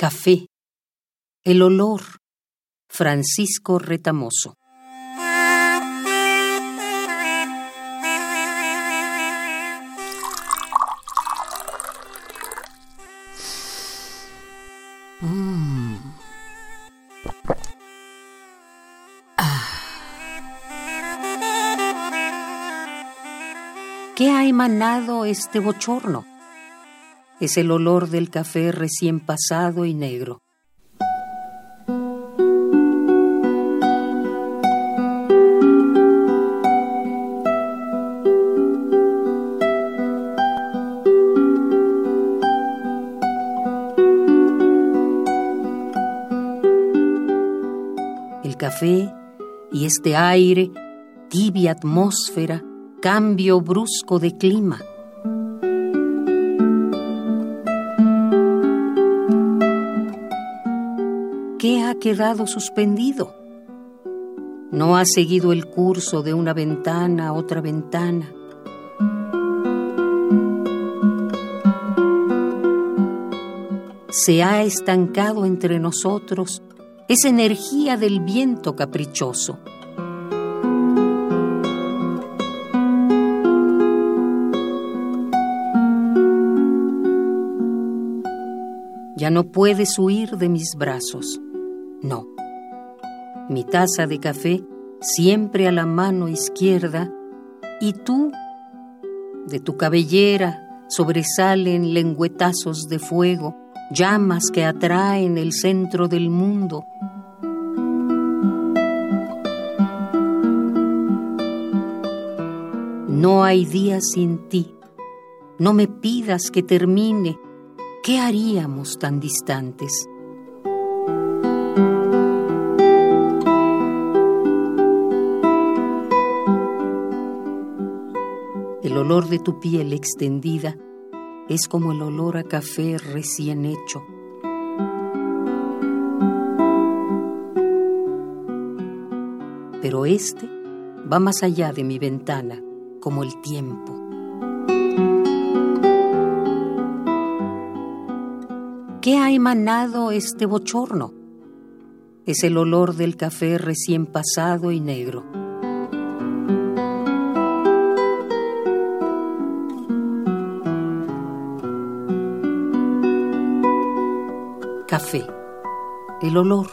Café. El olor. Francisco Retamoso. Mm. Ah. ¿Qué ha emanado este bochorno? Es el olor del café recién pasado y negro. el café y este aire, tibia atmósfera, cambio brusco de clima. ¿Qué ha quedado suspendido? No ha seguido el curso de una ventana a otra ventana. Se ha estancado entre nosotros esa energía del viento caprichoso. Ya no puedes huir de mis brazos. No. Mi taza de café siempre a la mano izquierda y tú, de tu cabellera, sobresalen lengüetazos de fuego llamas que atraen el centro del mundo. No hay día sin ti. No me pidas que termine. ¿Qué haríamos tan distantes? Olor de tu piel extendida es como el olor a café recién hecho. Pero este va más allá de mi ventana, como el tiempo. ¿Qué ha emanado este bochorno? Es el olor del café recién pasado y negro. Café. El olor.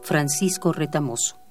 Francisco Retamoso.